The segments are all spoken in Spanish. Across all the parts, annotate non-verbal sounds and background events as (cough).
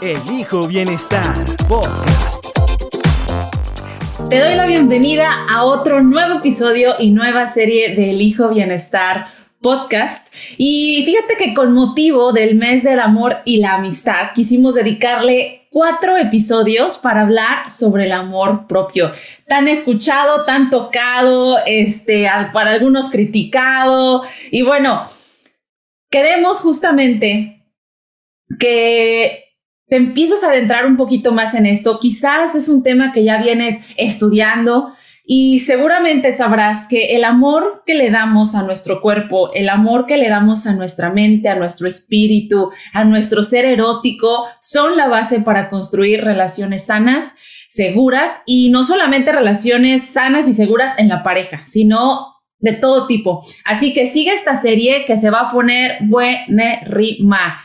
Elijo Bienestar Podcast. Te doy la bienvenida a otro nuevo episodio y nueva serie de Elijo Bienestar Podcast. Y fíjate que con motivo del mes del amor y la amistad quisimos dedicarle cuatro episodios para hablar sobre el amor propio. Tan escuchado, tan tocado, este, para algunos criticado. Y bueno, queremos justamente que te empiezas a adentrar un poquito más en esto, quizás es un tema que ya vienes estudiando y seguramente sabrás que el amor que le damos a nuestro cuerpo, el amor que le damos a nuestra mente, a nuestro espíritu, a nuestro ser erótico, son la base para construir relaciones sanas, seguras y no solamente relaciones sanas y seguras en la pareja, sino de todo tipo. Así que sigue esta serie que se va a poner buenerrima.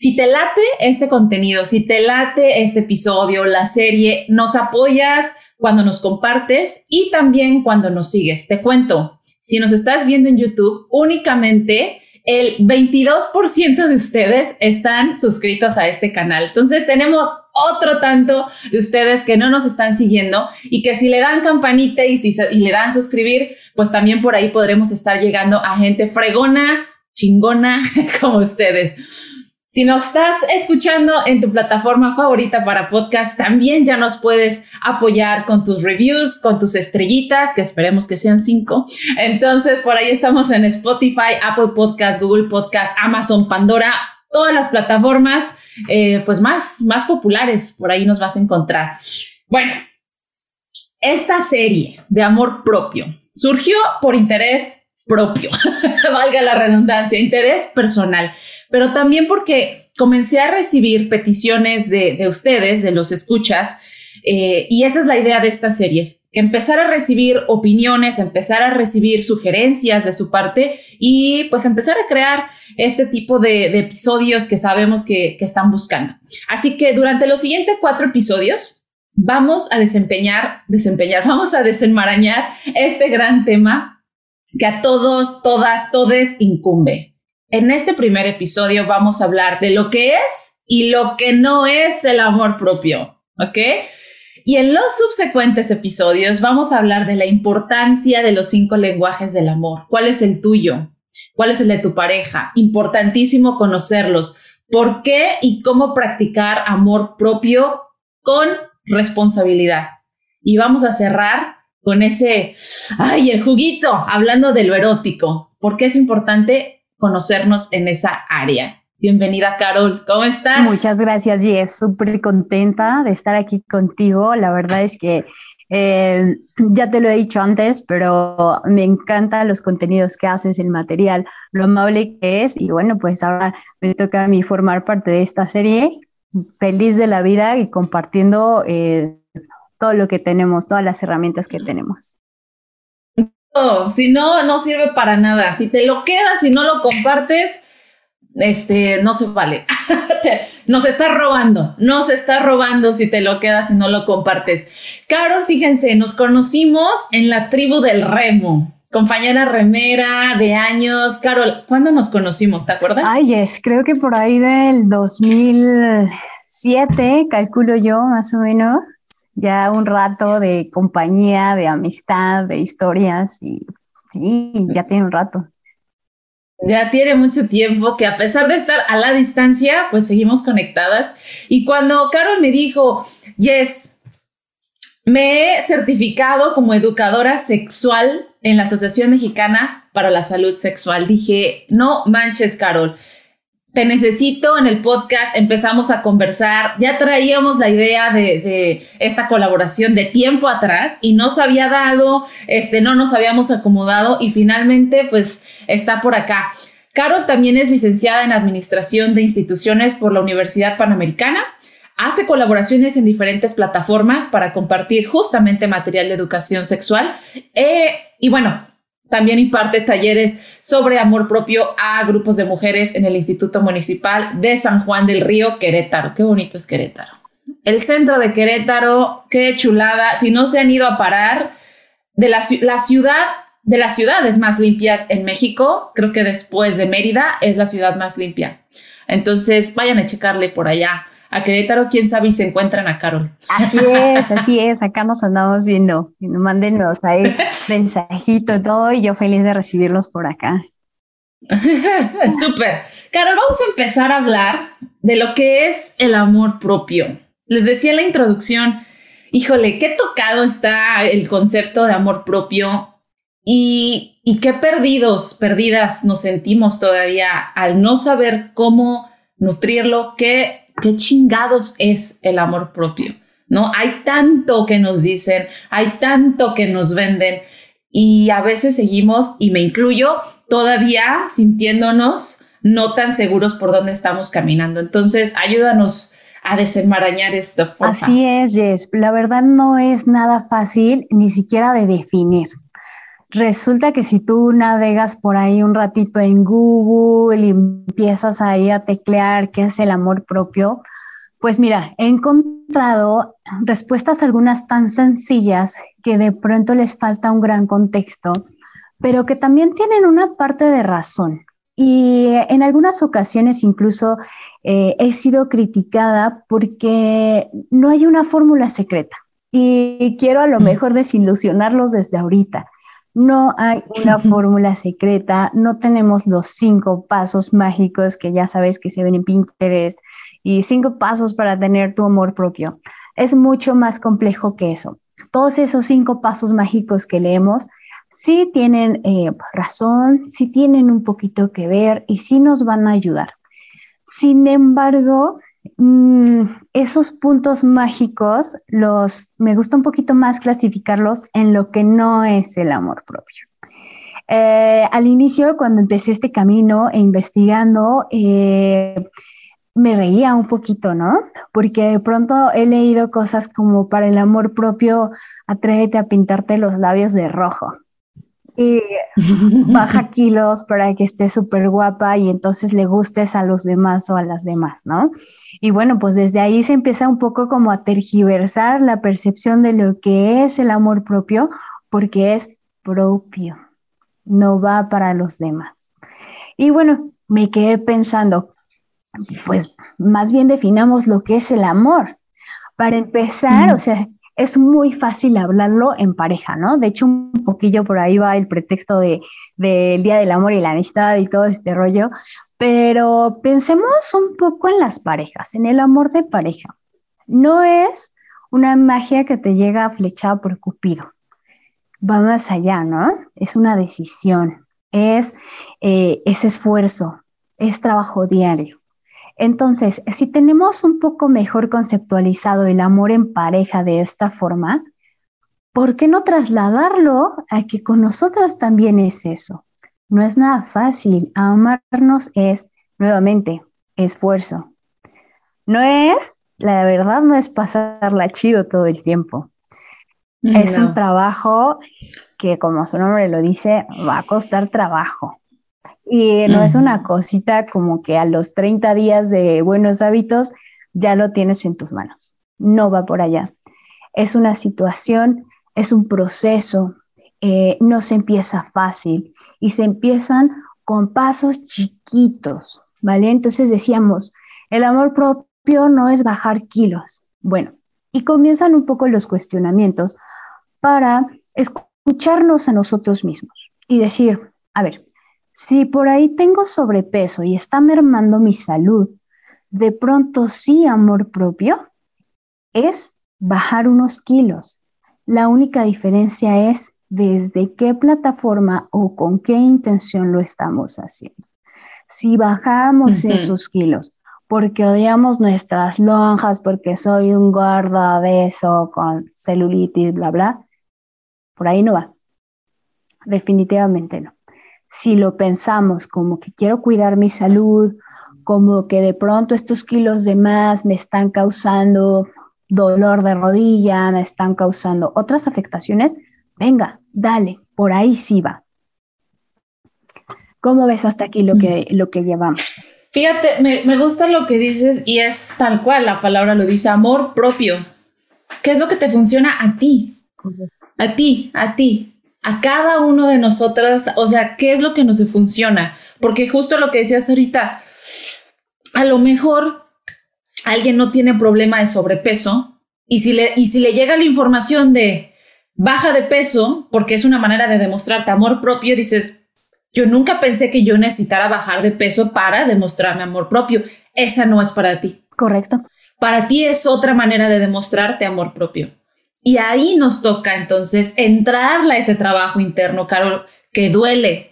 Si te late este contenido, si te late este episodio, la serie, nos apoyas cuando nos compartes y también cuando nos sigues. Te cuento, si nos estás viendo en YouTube, únicamente el 22% de ustedes están suscritos a este canal. Entonces tenemos otro tanto de ustedes que no nos están siguiendo y que si le dan campanita y, si, y le dan suscribir, pues también por ahí podremos estar llegando a gente fregona, chingona (laughs) como ustedes. Si nos estás escuchando en tu plataforma favorita para podcast, también ya nos puedes apoyar con tus reviews, con tus estrellitas, que esperemos que sean cinco. Entonces, por ahí estamos en Spotify, Apple Podcast, Google Podcast, Amazon, Pandora, todas las plataformas, eh, pues más, más populares, por ahí nos vas a encontrar. Bueno, esta serie de amor propio surgió por interés propio, (laughs) valga la redundancia, interés personal, pero también porque comencé a recibir peticiones de, ustedes, de los escuchas, eh, y esa es la idea de estas series, que empezar a recibir opiniones, empezar a recibir sugerencias de su parte y pues empezar a crear este tipo de, episodios que sabemos que, que están buscando. Así que durante los siguientes cuatro episodios vamos a desempeñar, desempeñar, (laughs) vamos a desenmarañar este gran tema que a todos, todas, todes incumbe. En este primer episodio vamos a hablar de lo que es y lo que no es el amor propio, ¿ok? Y en los subsecuentes episodios vamos a hablar de la importancia de los cinco lenguajes del amor. ¿Cuál es el tuyo? ¿Cuál es el de tu pareja? Importantísimo conocerlos. ¿Por qué y cómo practicar amor propio con responsabilidad? Y vamos a cerrar con ese, ay, el juguito, hablando de lo erótico, porque es importante conocernos en esa área. Bienvenida, Carol. ¿Cómo estás? Muchas gracias, Jess. Súper contenta de estar aquí contigo. La verdad es que eh, ya te lo he dicho antes, pero me encantan los contenidos que haces, el material, lo amable que es. Y bueno, pues ahora me toca a mí formar parte de esta serie. Feliz de la vida y compartiendo eh, todo lo que tenemos, todas las herramientas que tenemos. No, si no, no sirve para nada. Si te lo quedas y no lo compartes, este, no se vale. (laughs) nos está robando, nos está robando si te lo quedas y no lo compartes. Carol, fíjense, nos conocimos en la tribu del remo. Compañera remera de años. Carol, ¿cuándo nos conocimos? ¿Te acuerdas? Ay, es, creo que por ahí del 2007, calculo yo, más o menos ya un rato de compañía, de amistad, de historias y sí, ya tiene un rato. Ya tiene mucho tiempo que a pesar de estar a la distancia, pues seguimos conectadas. Y cuando Carol me dijo, yes, me he certificado como educadora sexual en la Asociación Mexicana para la Salud Sexual, dije, no manches, Carol te necesito en el podcast, empezamos a conversar, ya traíamos la idea de, esta colaboración de tiempo atrás y no se había dado, este, no nos habíamos acomodado y finalmente pues está por acá. Carol también es licenciada en Administración de Instituciones por la Universidad Panamericana. hace colaboraciones en diferentes plataformas para compartir justamente material de educación sexual. Eh, y bueno, también imparte talleres sobre amor propio a grupos de mujeres en el Instituto Municipal de San Juan del Río, Querétaro. Qué bonito es Querétaro. El centro de Querétaro, qué chulada. Si no se han ido a parar de la, la ciudad, de las ciudades más limpias en México, creo que después de Mérida es la ciudad más limpia. Entonces vayan a checarle por allá a Querétaro, quién sabe y se encuentran a Carol. Así es, así es, acá nos andamos viendo. Mándenos ahí (laughs) mensajito, todo, y yo feliz de recibirlos por acá. (laughs) Súper. Carol, vamos a empezar a hablar de lo que es el amor propio. Les decía en la introducción, híjole, qué tocado está el concepto de amor propio y, y qué perdidos, perdidas nos sentimos todavía al no saber cómo nutrirlo, qué qué chingados es el amor propio, ¿no? Hay tanto que nos dicen, hay tanto que nos venden y a veces seguimos, y me incluyo, todavía sintiéndonos no tan seguros por dónde estamos caminando. Entonces, ayúdanos a desenmarañar esto. Así es, Jess. La verdad no es nada fácil ni siquiera de definir. Resulta que si tú navegas por ahí un ratito en Google y empiezas ahí a teclear qué es el amor propio, pues mira, he encontrado respuestas algunas tan sencillas que de pronto les falta un gran contexto, pero que también tienen una parte de razón. Y en algunas ocasiones incluso eh, he sido criticada porque no hay una fórmula secreta. Y quiero a lo mm. mejor desilusionarlos desde ahorita. No hay una (laughs) fórmula secreta, no tenemos los cinco pasos mágicos que ya sabes que se ven en Pinterest y cinco pasos para tener tu amor propio. Es mucho más complejo que eso. Todos esos cinco pasos mágicos que leemos sí tienen eh, razón, sí tienen un poquito que ver y sí nos van a ayudar. Sin embargo, Mm, esos puntos mágicos los me gusta un poquito más clasificarlos en lo que no es el amor propio. Eh, al inicio, cuando empecé este camino e investigando, eh, me reía un poquito, ¿no? Porque de pronto he leído cosas como para el amor propio, atrévete a pintarte los labios de rojo y (laughs) baja kilos para que esté súper guapa y entonces le gustes a los demás o a las demás, ¿no? Y bueno, pues desde ahí se empieza un poco como a tergiversar la percepción de lo que es el amor propio, porque es propio, no va para los demás. Y bueno, me quedé pensando, pues más bien definamos lo que es el amor. Para empezar, o sea, es muy fácil hablarlo en pareja, ¿no? De hecho, un poquillo por ahí va el pretexto del de, Día del Amor y la Amistad y todo este rollo, pero pensemos un poco en las parejas, en el amor de pareja. No es una magia que te llega flechada por Cupido. Va más allá, ¿no? Es una decisión, es eh, ese esfuerzo, es trabajo diario. Entonces, si tenemos un poco mejor conceptualizado el amor en pareja de esta forma, ¿por qué no trasladarlo a que con nosotros también es eso? No es nada fácil. Amarnos es, nuevamente, esfuerzo. No es, la verdad, no es pasarla chido todo el tiempo. Es un trabajo que, como su nombre lo dice, va a costar trabajo. Y no es una cosita como que a los 30 días de buenos hábitos ya lo tienes en tus manos. No va por allá. Es una situación, es un proceso, eh, no se empieza fácil y se empiezan con pasos chiquitos, ¿vale? Entonces decíamos, el amor propio no es bajar kilos. Bueno, y comienzan un poco los cuestionamientos para escucharnos a nosotros mismos y decir, a ver, si por ahí tengo sobrepeso y está mermando mi salud, de pronto sí amor propio es bajar unos kilos. La única diferencia es desde qué plataforma o con qué intención lo estamos haciendo. Si bajamos esos kilos porque odiamos nuestras lonjas, porque soy un gordo beso con celulitis, bla, bla, por ahí no va. Definitivamente no si lo pensamos como que quiero cuidar mi salud, como que de pronto estos kilos de más me están causando dolor de rodilla, me están causando otras afectaciones, venga, dale, por ahí sí va. ¿Cómo ves hasta aquí lo que, lo que llevamos? Fíjate, me, me gusta lo que dices y es tal cual, la palabra lo dice, amor propio. ¿Qué es lo que te funciona a ti? A ti, a ti, a cada uno de nosotras, o sea, ¿qué es lo que nos funciona? Porque justo lo que decías ahorita, a lo mejor alguien no tiene problema de sobrepeso y si le, y si le llega la información de baja de peso, porque es una manera de demostrarte amor propio, dices, yo nunca pensé que yo necesitara bajar de peso para demostrarme amor propio. Esa no es para ti. Correcto. Para ti es otra manera de demostrarte amor propio. Y ahí nos toca entonces entrarle a ese trabajo interno, Carol, que duele,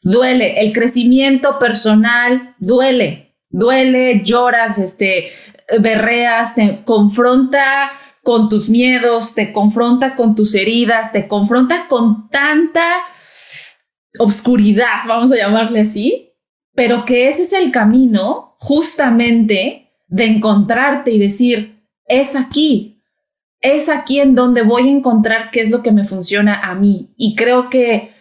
duele. El crecimiento personal duele, duele, lloras, este, berreas, te confronta con tus miedos, te confronta con tus heridas, te confronta con tanta obscuridad, vamos a llamarle así, pero que ese es el camino justamente de encontrarte y decir, es aquí, es aquí en donde voy a encontrar qué es lo que me funciona a mí. Y creo que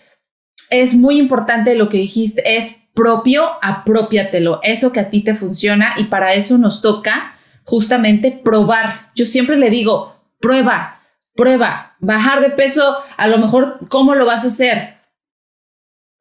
es muy importante lo que dijiste, es propio, apropiatelo, eso que a ti te funciona y para eso nos toca justamente probar. Yo siempre le digo, prueba, prueba, bajar de peso, a lo mejor, ¿cómo lo vas a hacer?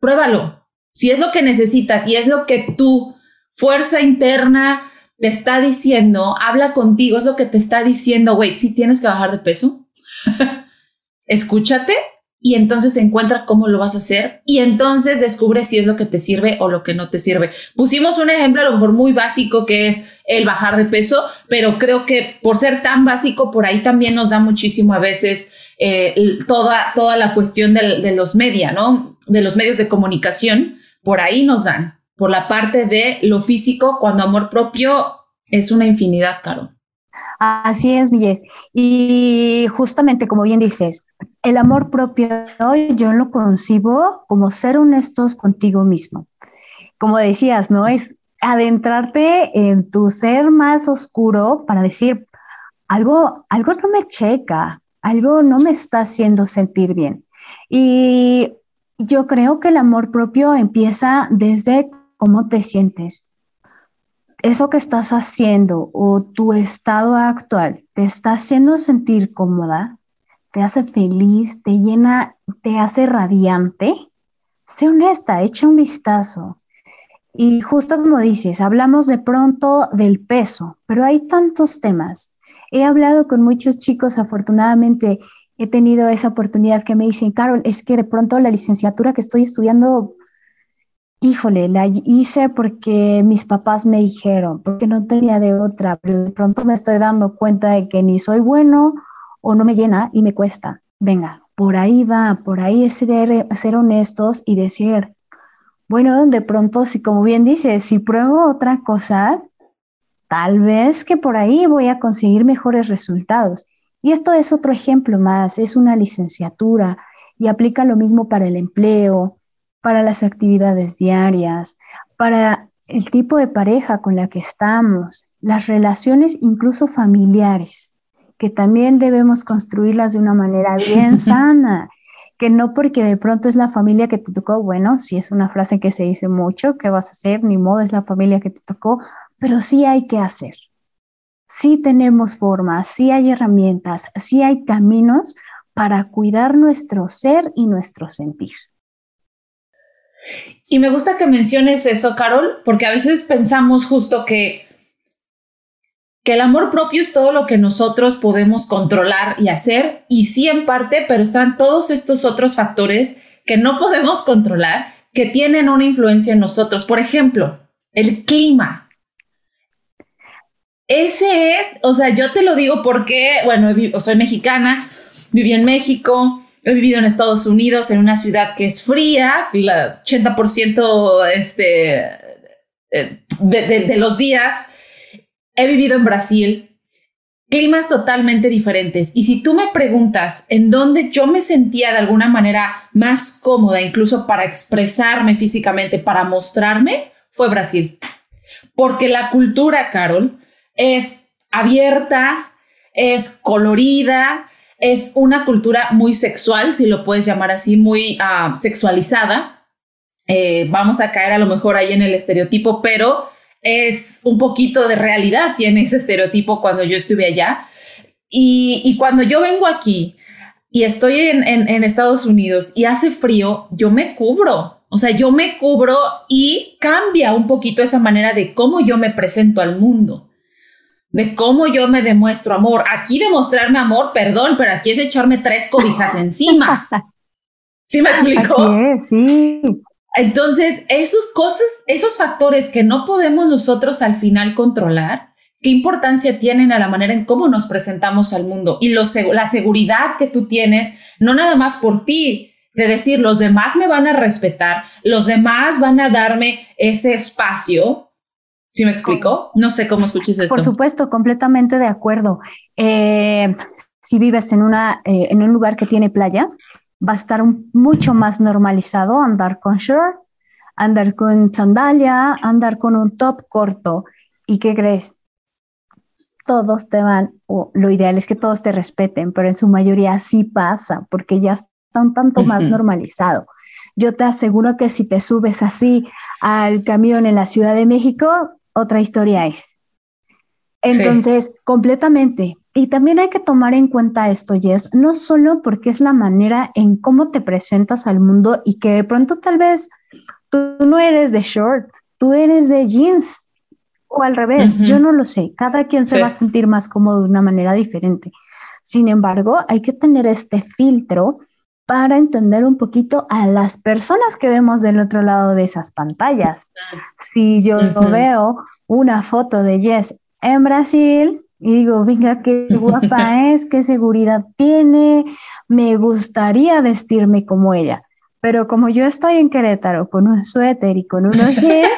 Pruébalo. Si es lo que necesitas y es lo que tu fuerza interna te está diciendo, habla contigo, es lo que te está diciendo, wait, si tienes que bajar de peso, (laughs) escúchate y entonces encuentra cómo lo vas a hacer y entonces descubre si es lo que te sirve o lo que no te sirve. Pusimos un ejemplo a lo mejor muy básico que es el bajar de peso, pero creo que por ser tan básico, por ahí también nos da muchísimo a veces eh, toda, toda la cuestión de los media, ¿no? De los medios de comunicación, por ahí nos dan por la parte de lo físico, cuando amor propio es una infinidad, Caro. Así es, Milles. Y justamente como bien dices, el amor propio yo lo concibo como ser honestos contigo mismo. Como decías, ¿no? Es adentrarte en tu ser más oscuro para decir, algo, algo no me checa, algo no me está haciendo sentir bien. Y yo creo que el amor propio empieza desde cómo te sientes. Eso que estás haciendo o tu estado actual te está haciendo sentir cómoda, te hace feliz, te llena, te hace radiante. Sé honesta, echa un vistazo. Y justo como dices, hablamos de pronto del peso, pero hay tantos temas. He hablado con muchos chicos, afortunadamente he tenido esa oportunidad que me dicen, Carol, es que de pronto la licenciatura que estoy estudiando Híjole, la hice porque mis papás me dijeron, porque no tenía de otra, pero de pronto me estoy dando cuenta de que ni soy bueno o no me llena y me cuesta. Venga, por ahí va, por ahí es ser, ser honestos y decir, bueno, de pronto, si como bien dices, si pruebo otra cosa, tal vez que por ahí voy a conseguir mejores resultados. Y esto es otro ejemplo más, es una licenciatura y aplica lo mismo para el empleo, para las actividades diarias, para el tipo de pareja con la que estamos, las relaciones incluso familiares, que también debemos construirlas de una manera bien (laughs) sana, que no porque de pronto es la familia que te tocó, bueno, si es una frase que se dice mucho, ¿qué vas a hacer? Ni modo, es la familia que te tocó, pero sí hay que hacer. Sí tenemos formas, sí hay herramientas, sí hay caminos para cuidar nuestro ser y nuestro sentir. Y me gusta que menciones eso, Carol, porque a veces pensamos justo que, que el amor propio es todo lo que nosotros podemos controlar y hacer, y sí en parte, pero están todos estos otros factores que no podemos controlar, que tienen una influencia en nosotros. Por ejemplo, el clima. Ese es, o sea, yo te lo digo porque, bueno, soy mexicana, viví en México, He vivido en Estados Unidos, en una ciudad que es fría, el 80% este, eh, de, de los días. He vivido en Brasil, climas totalmente diferentes. Y si tú me preguntas en dónde yo me sentía de alguna manera más cómoda, incluso para expresarme físicamente, para mostrarme, fue Brasil. porque la cultura, Carol, es abierta, es colorida, es una cultura muy sexual, si lo puedes llamar así, muy ah, sexualizada. Eh, vamos a caer a lo mejor ahí en el estereotipo, pero es un poquito de realidad, tiene ese estereotipo cuando yo estuve allá. Y, cuando yo vengo aquí y estoy en, en Estados Unidos y hace frío, yo me cubro. O sea, yo me cubro y cambia un poquito esa manera de cómo yo me presento al mundo de cómo yo me demuestro amor. Aquí demostrarme amor, perdón, pero aquí es echarme tres cobijas encima. (laughs) ¿Sí me explico? sí. Entonces, esos cosas, esos factores que no podemos nosotros al final controlar, ¿qué importancia tienen a la manera en cómo nos presentamos al mundo? Y lo, la seguridad que tú tienes, no nada más por ti, de decir, los demás me van a respetar, los demás van a darme ese espacio ¿Sí me explico? No sé cómo escuches esto. Por supuesto, completamente de acuerdo. Eh, si vives en, una, eh, en un lugar que tiene playa, va a estar mucho más normalizado andar con short, andar con sandalia, andar con un top corto. ¿Y qué crees? Todos te van, o lo ideal es que todos te respeten, pero en su mayoría sí pasa, porque ya está un tanto más normalizado. Yo te aseguro que si te subes así al camión en la Ciudad de México, otra historia es. Entonces, completamente. Y también hay que tomar en cuenta esto, Jess, no solo porque es la manera en cómo te presentas al mundo y que de pronto tal vez tú no eres de short, tú eres de jeans o al revés, yo no lo sé, cada quien se va a sentir más cómodo de una manera diferente. Sin embargo, hay que tener este filtro para entender un poquito a las personas que vemos del otro lado de esas pantallas. Si yo veo una foto de Jess en Brasil y digo, venga, qué guapa (laughs) es, qué seguridad tiene, me gustaría vestirme como ella. Pero como yo estoy en Querétaro con un suéter y con unos (laughs) jeans,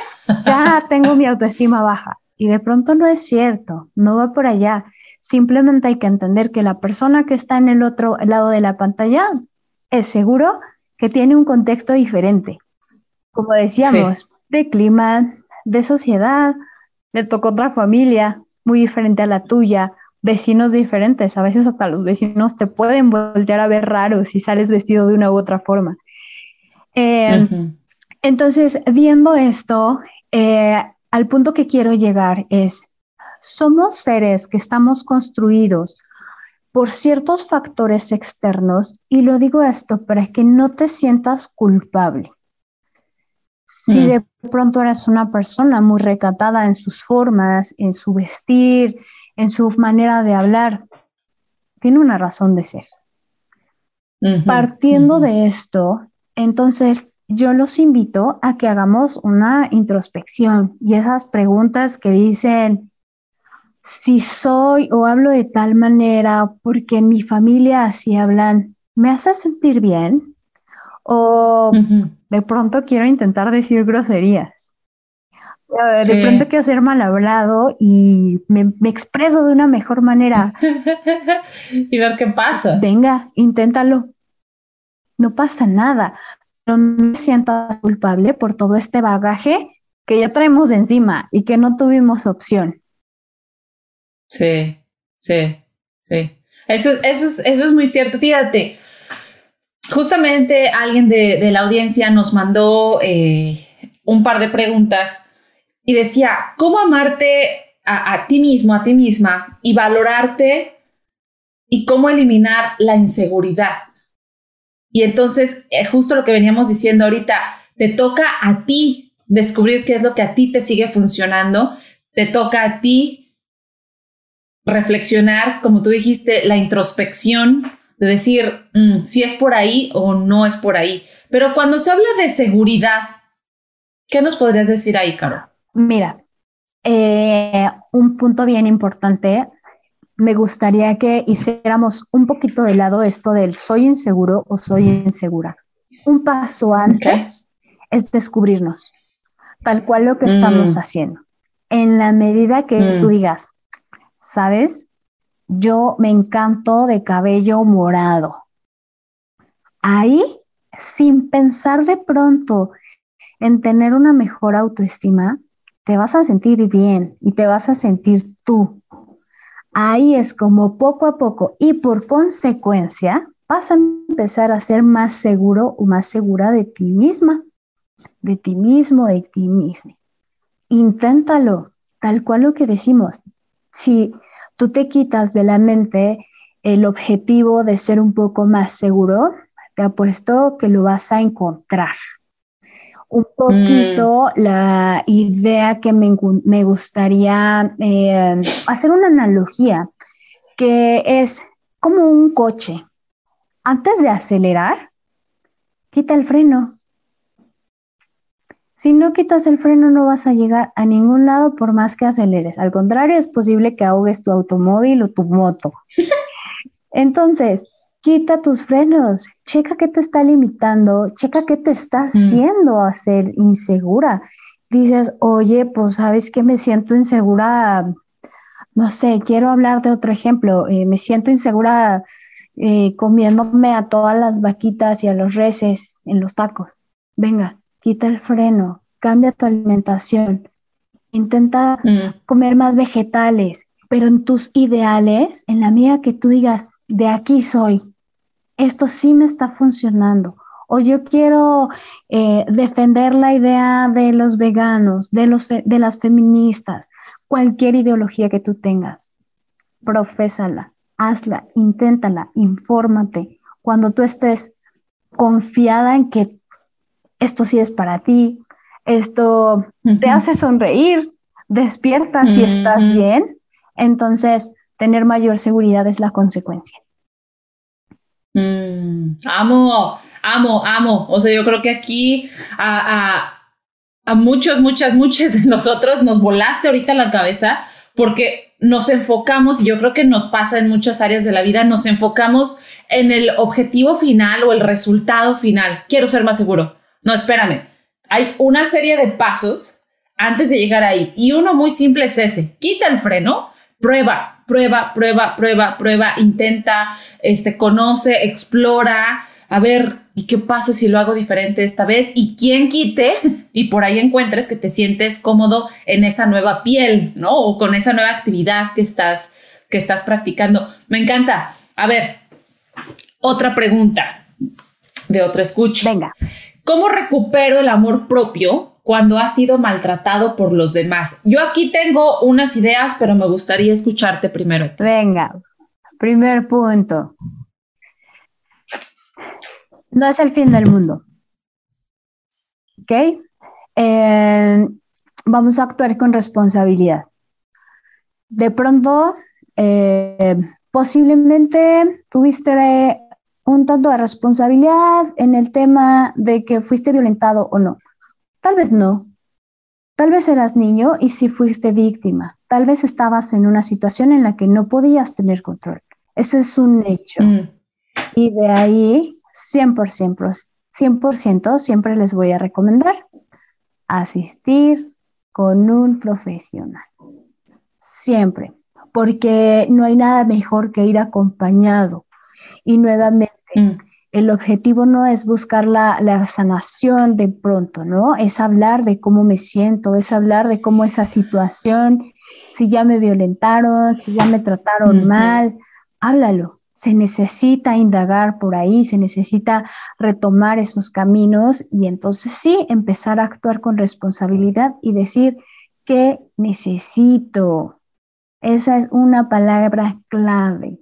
ya tengo mi autoestima baja. Y de pronto no es cierto, no va por allá. Simplemente hay que entender que la persona que está en el otro lado de la pantalla es seguro que tiene un contexto diferente. Como decíamos, de clima, de sociedad, le tocó otra familia muy diferente a la tuya, vecinos diferentes, a veces hasta los vecinos te pueden voltear a ver raro si sales vestido de una u otra forma. Eh, entonces, viendo esto, eh, al punto que quiero llegar es, somos seres que estamos construidos por ciertos factores externos, y lo digo esto para que no te sientas culpable. Si mm. de pronto eres una persona muy recatada en sus formas, en su vestir, en su manera de hablar, tiene una razón de ser. Partiendo de esto, entonces yo los invito a que hagamos una introspección y esas preguntas que dicen, si soy o hablo de tal manera porque mi familia así hablan, ¿me hace sentir bien? O de pronto quiero intentar decir groserías. De pronto quiero ser mal hablado y me, expreso de una mejor manera. (laughs) y ver qué pasa. Venga, inténtalo. No pasa nada. No me siento culpable por todo este bagaje que ya traemos encima y que no tuvimos opción. Sí, sí, sí. Eso, eso, es, eso es muy cierto. Fíjate, justamente alguien de, la audiencia nos mandó eh, un par de preguntas y decía, ¿cómo amarte a, ti mismo, a ti misma y valorarte y cómo eliminar la inseguridad? Y entonces, eh, justo lo que veníamos diciendo ahorita, te toca a ti descubrir qué es lo que a ti te sigue funcionando, te toca a ti reflexionar, como tú dijiste, la introspección, de decir mm, si es por ahí o no es por ahí. Pero cuando se habla de seguridad, ¿qué nos podrías decir ahí, Caro? Mira, eh, un punto bien importante, me gustaría que hiciéramos un poquito de lado esto del soy inseguro o soy insegura. Un paso antes es descubrirnos, tal cual lo que estamos mm. haciendo. En la medida que tú mm. digas, ¿sabes? Yo me encanto de cabello morado. Ahí, sin pensar de pronto en tener una mejor autoestima, te vas a sentir bien y te vas a sentir tú. Ahí es como poco a poco y por consecuencia vas a empezar a ser más seguro o más segura de ti misma, de ti mismo, de ti misma. Inténtalo, tal cual lo que decimos. Si tú te quitas de la mente el objetivo de ser un poco más seguro, te apuesto que lo vas a encontrar. Un poquito mm. la idea que me, gustaría eh, hacer una analogía, que es como un coche. Antes de acelerar, quita el freno. Si no quitas el freno no vas a llegar a ningún lado por más que aceleres. Al contrario, es posible que ahogues tu automóvil o tu moto. (laughs) Entonces, quita tus frenos, checa qué te está limitando, checa qué te está mm. haciendo a ser insegura. Dices, oye, pues sabes que me siento insegura, no sé, quiero hablar de otro ejemplo, eh, me siento insegura eh, comiéndome a todas las vaquitas y a los reses en los tacos. Venga, quita el freno, cambia tu alimentación, intenta mm. comer más vegetales, pero en tus ideales, en la medida que tú digas, de aquí soy, esto sí me está funcionando, o yo quiero eh, defender la idea de los veganos, de, los de las feministas, cualquier ideología que tú tengas, profésala, hazla, inténtala, infórmate. Cuando tú estés confiada en que esto sí es para ti, esto te hace sonreír, despierta si estás bien, entonces, tener mayor seguridad es la consecuencia. Mm, amo, amo, amo. O sea, yo creo que aquí a, a, muchos, muchas, muchas de nosotros nos volaste ahorita la cabeza porque nos enfocamos, y yo creo que nos pasa en muchas áreas de la vida, nos enfocamos en el objetivo final o el resultado final. Quiero ser más seguro. No, espérame. Hay una serie de pasos antes de llegar ahí. Y uno muy simple es ese. Quita el freno prueba, prueba, prueba, prueba, prueba, intenta, este, conoce, explora, a ver, ¿y qué pasa si lo hago diferente esta vez? Y quién quite (laughs) y por ahí encuentres que te sientes cómodo en esa nueva piel, ¿no? O con esa nueva actividad que estás, que estás practicando. Me encanta. A ver, otra pregunta de otro escucha. Venga. ¿Cómo recupero el amor propio cuando has sido maltratado por los demás. Yo aquí tengo unas ideas, pero me gustaría escucharte primero. Venga, primer punto. No es el fin del mundo. ¿Ok? Eh, vamos a actuar con responsabilidad. De pronto, eh, posiblemente tuviste un tanto de responsabilidad en el tema de que fuiste violentado o no Tal vez no. Tal vez eras niño y sí fuiste víctima. Tal vez estabas en una situación en la que no podías tener control. Ese es un hecho. Mm. Y de ahí, 100%, 100% siempre les voy a recomendar asistir con un profesional. Siempre. Porque no hay nada mejor que ir acompañado. Y nuevamente, mm el objetivo no es buscar la, sanación de pronto, ¿no? Es hablar de cómo me siento, es hablar de cómo esa situación, si ya me violentaron, si ya me trataron mal, háblalo. Se necesita indagar por ahí, se necesita retomar esos caminos y entonces sí, empezar a actuar con responsabilidad y decir, ¿qué necesito? Esa es una palabra clave.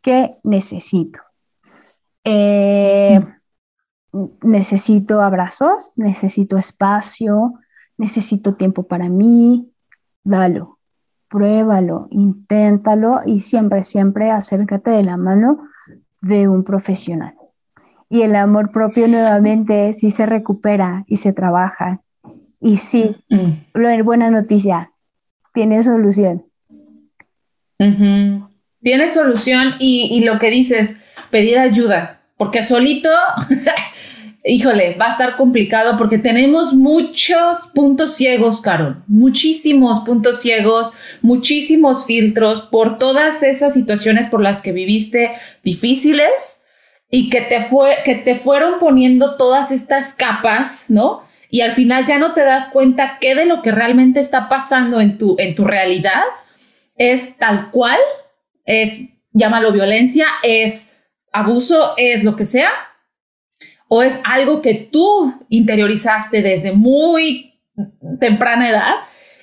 ¿Qué necesito? Eh, necesito abrazos, necesito espacio, necesito tiempo para mí. Dalo, pruébalo, inténtalo y siempre, siempre acércate de la mano de un profesional. Y el amor propio nuevamente sí se recupera y se trabaja. Y sí, mm. buena noticia, tiene solución. Tiene solución y, y lo que dices, pedir ayuda, porque solito, (laughs) híjole, va a estar complicado porque tenemos muchos puntos ciegos, Carol, muchísimos puntos ciegos, muchísimos filtros por todas esas situaciones por las que viviste difíciles y que te, fue, que te fueron poniendo todas estas capas, ¿no? y al final ya no te das cuenta qué de lo que realmente está pasando en tu, en tu realidad es tal cual, es, llámalo violencia, es abuso, es lo que sea, o es algo que tú interiorizaste desde muy temprana edad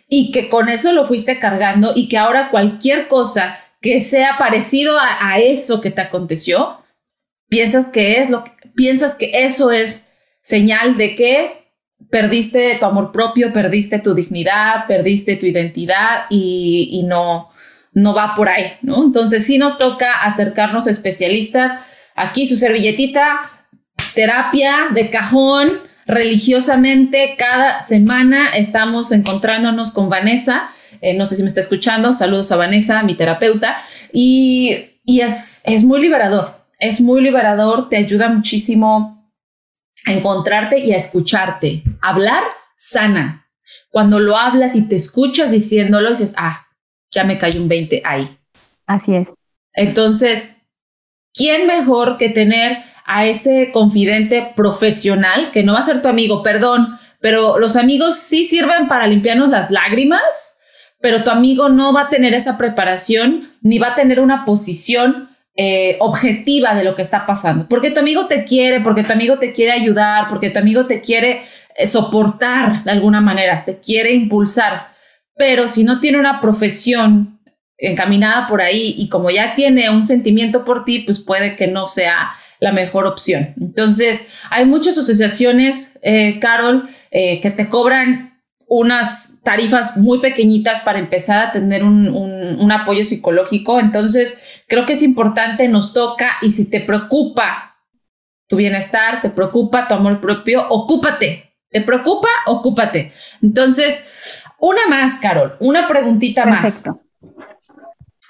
y que con eso lo fuiste cargando y que ahora cualquier cosa que sea parecido a, eso que te aconteció, piensas que es lo que, piensas que eso es señal de que perdiste tu amor propio, perdiste tu dignidad, perdiste tu identidad y, y no, no va por ahí, ¿no? Entonces sí nos toca acercarnos a especialistas. Aquí su servilletita, terapia de cajón, religiosamente, cada semana estamos encontrándonos con Vanessa. Eh, no sé si me está escuchando. Saludos a Vanessa, mi terapeuta. Y, y es, es muy liberador. Es muy liberador, te ayuda muchísimo a encontrarte y a escucharte. Hablar sana. Cuando lo hablas y te escuchas diciéndolo, dices, ah, ya me cayó un 20 ahí. Así es. Entonces, ¿quién mejor que tener a ese confidente profesional que no va a ser tu amigo? Perdón, pero los amigos sí sirven para limpiarnos las lágrimas, pero tu amigo no va a tener esa preparación ni va a tener una posición eh, objetiva de lo que está pasando. Porque tu amigo te quiere, porque tu amigo te quiere ayudar, porque tu amigo te quiere eh, soportar de alguna manera, te quiere impulsar pero si no tiene una profesión encaminada por ahí y como ya tiene un sentimiento por ti, pues puede que no sea la mejor opción. Entonces, hay muchas asociaciones, eh, Carol, eh, que te cobran unas tarifas muy pequeñitas para empezar a tener un, un, apoyo psicológico. Entonces, creo que es importante, nos toca y si te preocupa tu bienestar, te preocupa tu amor propio, ocúpate. ¿Te preocupa? Ocúpate. Entonces, una más, Carol, una preguntita Perfecto. más.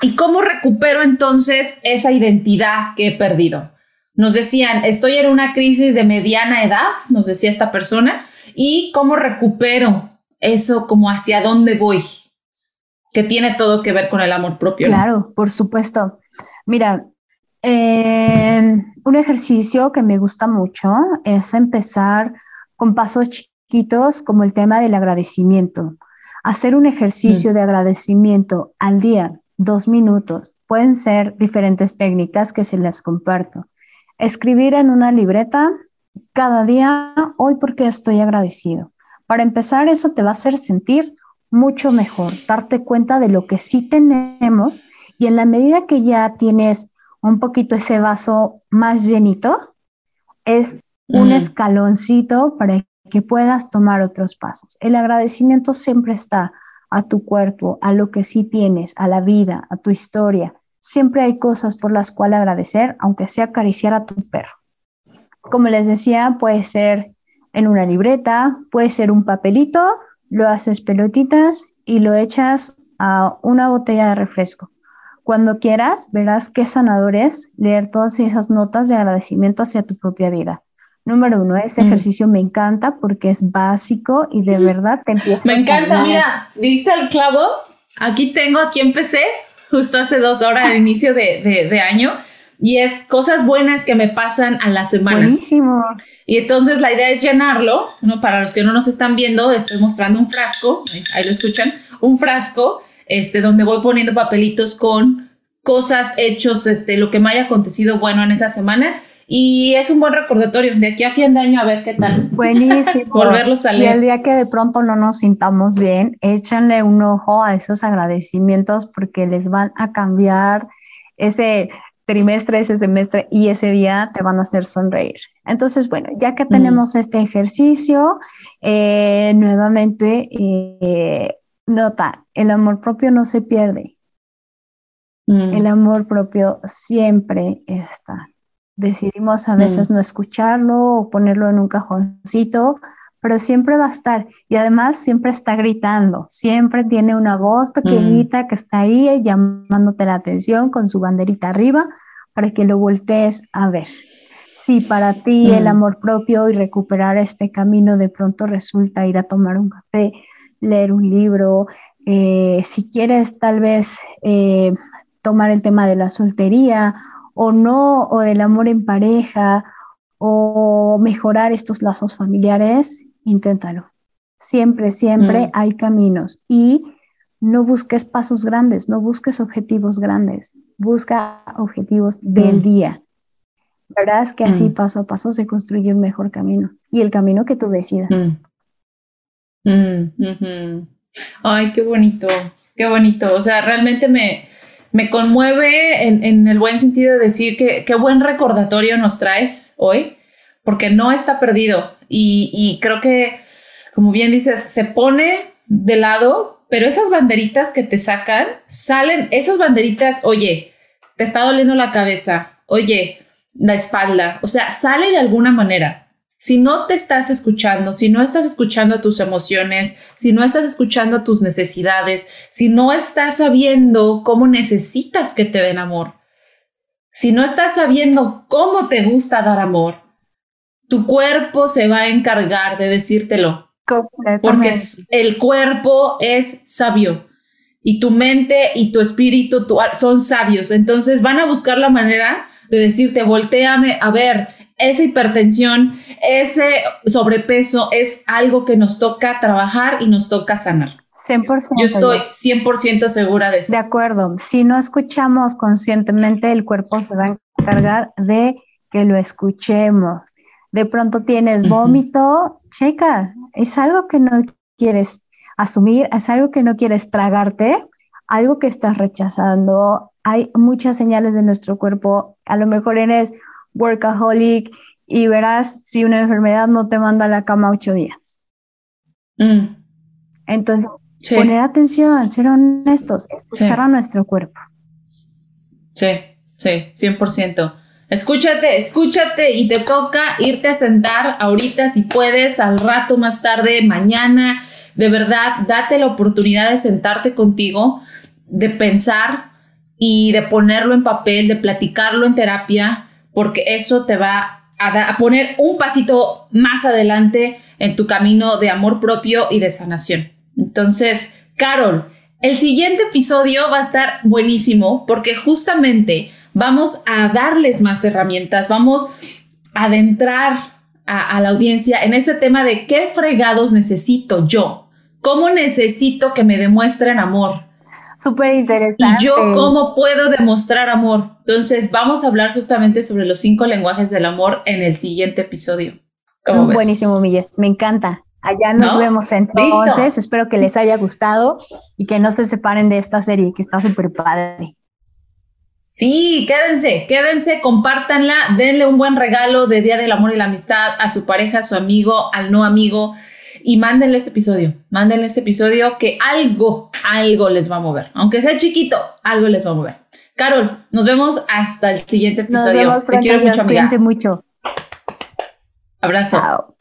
¿Y cómo recupero entonces esa identidad que he perdido? Nos decían, estoy en una crisis de mediana edad, nos decía esta persona, y cómo recupero eso, como hacia dónde voy, que tiene todo que ver con el amor propio. Claro, por supuesto. Mira, eh, un ejercicio que me gusta mucho es empezar con pasos chiquitos como el tema del agradecimiento. Hacer un ejercicio mm. de agradecimiento al día, dos minutos. Pueden ser diferentes técnicas que se las comparto. Escribir en una libreta cada día, hoy porque estoy agradecido. Para empezar, eso te va a hacer sentir mucho mejor, darte cuenta de lo que sí tenemos y en la medida que ya tienes un poquito ese vaso más llenito, es un mm. escaloncito para que puedas tomar otros pasos. El agradecimiento siempre está a tu cuerpo, a lo que sí tienes, a la vida, a tu historia. Siempre hay cosas por las cuales agradecer, aunque sea acariciar a tu perro. Como les decía, puede ser en una libreta, puede ser un papelito, lo haces pelotitas y lo echas a una botella de refresco. Cuando quieras, verás qué sanador es leer todas esas notas de agradecimiento hacia tu propia vida. Número uno, ese ejercicio me encanta porque es básico y de verdad te empieza. Me encanta, mira, diste el clavo. Aquí tengo, aquí empecé, justo hace dos horas al inicio de, de, año, y es cosas buenas que me pasan a la semana. Buenísimo. Y entonces la idea es llenarlo, ¿no? Para los que no nos están viendo, estoy mostrando un frasco, ahí lo escuchan, un frasco, este, donde voy poniendo papelitos con cosas, hechos, este, lo que me haya acontecido bueno en esa semana y es un buen recordatorio de aquí a fin de año a ver qué tal. Buenísimo. Volverlos a leer. Y el día que de pronto no nos sintamos bien, échanle un ojo a esos agradecimientos porque les van a cambiar ese trimestre, ese semestre y ese día te van a hacer sonreír. Entonces, bueno, ya que mm. tenemos este ejercicio, eh, nuevamente, eh, nota, el amor propio no se pierde. Mm. El amor propio siempre está decidimos a veces mm. no escucharlo o ponerlo en un cajoncito, pero siempre va a estar. Y además siempre está gritando, siempre tiene una voz mm. pequeñita que está ahí llamándote la atención con su banderita arriba para que lo voltees a ver. Si para ti el mm. amor propio y recuperar este camino de pronto resulta ir a tomar un café, leer un libro, eh, si quieres tal vez eh, tomar el tema de la soltería o no, o del amor en pareja, o mejorar estos lazos familiares, inténtalo. Siempre, siempre Mm. hay caminos y no busques pasos grandes, no busques objetivos grandes, busca objetivos del Mm. día. Verás que así Mm. paso a paso se construye un mejor camino y el camino que tú decidas. Ay, qué bonito, qué bonito. O sea, realmente me, me conmueve en, en el buen sentido de decir que qué buen recordatorio nos traes hoy, porque no está perdido. Y, y creo que, como bien dices, se pone de lado, pero esas banderitas que te sacan, salen, esas banderitas, oye, te está doliendo la cabeza, oye, la espalda, o sea, sale de alguna manera. Si no te estás escuchando, si no estás escuchando tus emociones, si no estás escuchando tus necesidades, si no estás sabiendo cómo necesitas que te den amor, si no estás sabiendo cómo te gusta dar amor, tu cuerpo se va a encargar de decírtelo porque el cuerpo es sabio y tu mente y tu espíritu tu son sabios. Entonces van a buscar la manera de decirte, volteame a ver, esa hipertensión, ese sobrepeso es algo que nos toca trabajar y nos toca sanar. 100%. Yo estoy 100% segura de eso. De acuerdo. Si no escuchamos conscientemente, el cuerpo se va a encargar de que lo escuchemos. De pronto tienes vómito, checa, es algo que no quieres asumir, es algo que no quieres tragarte, algo que estás rechazando. Hay muchas señales de nuestro cuerpo. A lo mejor eres workaholic y verás si una enfermedad no te manda a la cama ocho días. Mm, Entonces, sí, poner atención, ser honestos, escuchar Sí. a nuestro cuerpo. sí, sí, 100%. Escúchate, escúchate y te toca irte a sentar ahorita si puedes, al rato más tarde, mañana. De verdad, date la oportunidad de sentarte contigo, de pensar y de ponerlo en papel, de platicarlo en terapia, porque eso te va a, poner un pasito más adelante en tu camino de amor propio y de sanación. Entonces, Carol, el siguiente episodio va a estar buenísimo porque justamente vamos a darles más herramientas, vamos a adentrar a, a la audiencia en este tema de qué fregados necesito yo, cómo necesito que me demuestren amor Súper interesante. y yo cómo puedo demostrar amor. Entonces vamos a hablar justamente sobre los cinco lenguajes del amor en el siguiente episodio. ¿Cómo ves? Buenísimo, Milles. Me encanta. Allá nos ¿No? vemos entonces. Listo. Espero que les haya gustado y que no se separen de esta serie que está súper padre. Sí, quédense, quédense, compártanla, denle un buen regalo de Día del Amor y la Amistad a su pareja, a su amigo, al no amigo y mándenle este episodio, mándenle este episodio que algo, algo les va a mover, aunque sea chiquito, algo les va a mover. Carol, nos vemos hasta el siguiente Nos episodio. vemos Te pronto. quiero mucho, amiga. Mucho. Abrazo. Chao.